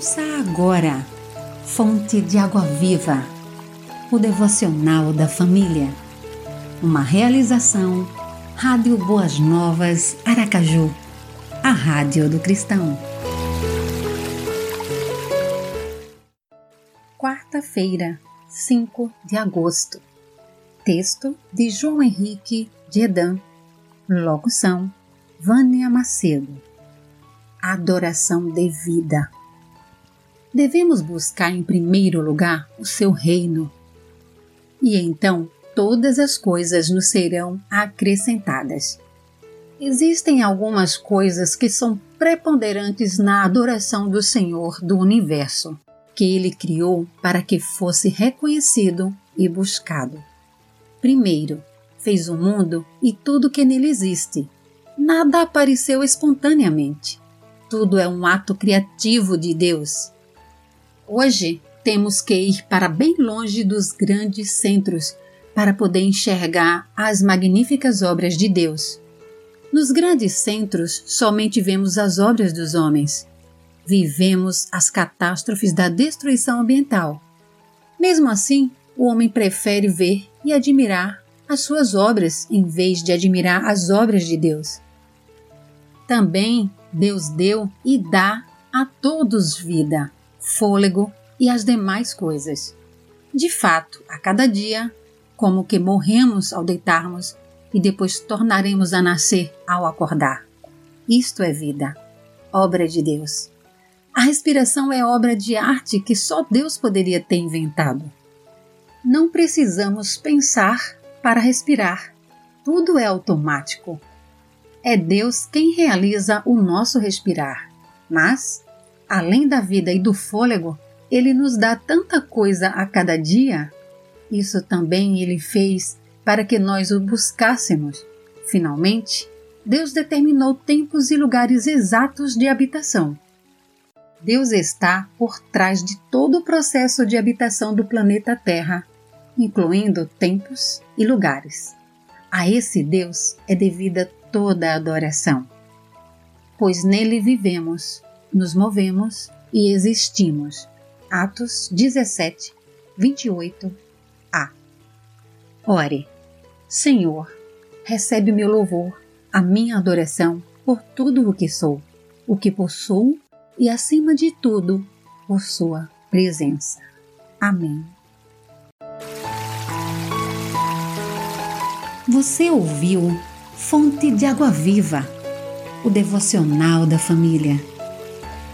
Ouça agora, Fonte de Água Viva, o devocional da família. Uma realização, Rádio Boas Novas, Aracaju, a Rádio do Cristão. Quarta-feira, 5 de agosto. Texto de João Henrique de Edan. Locução: Vânia Macedo. Adoração devida devemos buscar em primeiro lugar o seu reino. E então todas as coisas nos serão acrescentadas. Existem algumas coisas que são preponderantes na adoração do Senhor do universo, que ele criou para que fosse reconhecido e buscado. Primeiro, fez o mundo e tudo que nele existe. Nada apareceu espontaneamente. Tudo é um ato criativo de Deus Hoje temos que ir para bem longe dos grandes centros para poder enxergar as magníficas obras de Deus. Nos grandes centros somente vemos as obras dos homens. Vivemos as catástrofes da destruição ambiental. Mesmo assim, o homem prefere ver e admirar as suas obras em vez de admirar as obras de Deus. Também Deus deu e dá a todos vida fôlego e as demais coisas. De fato, a cada dia, como que morremos ao deitarmos e depois tornaremos a nascer ao acordar. Isto é vida, obra de Deus. A respiração é obra de arte que só Deus poderia ter inventado. Não precisamos pensar para respirar. Tudo é automático. É Deus quem realiza o nosso respirar. Mas além da vida e do fôlego, ele nos dá tanta coisa a cada dia. Isso também ele fez para que nós o buscássemos. Finalmente, Deus determinou tempos e lugares exatos de habitação. Deus está por trás de todo o processo de habitação do planeta Terra, incluindo tempos e lugares. A esse Deus é devida toda a adoração, pois nele vivemos nos movemos e existimos. Atos 17, 28a. Ore, Senhor, recebe meu louvor, a minha adoração por tudo o que sou, o que possuo e, acima de tudo, por Sua presença. Amém. Você ouviu Fonte de Água Viva, o devocional da família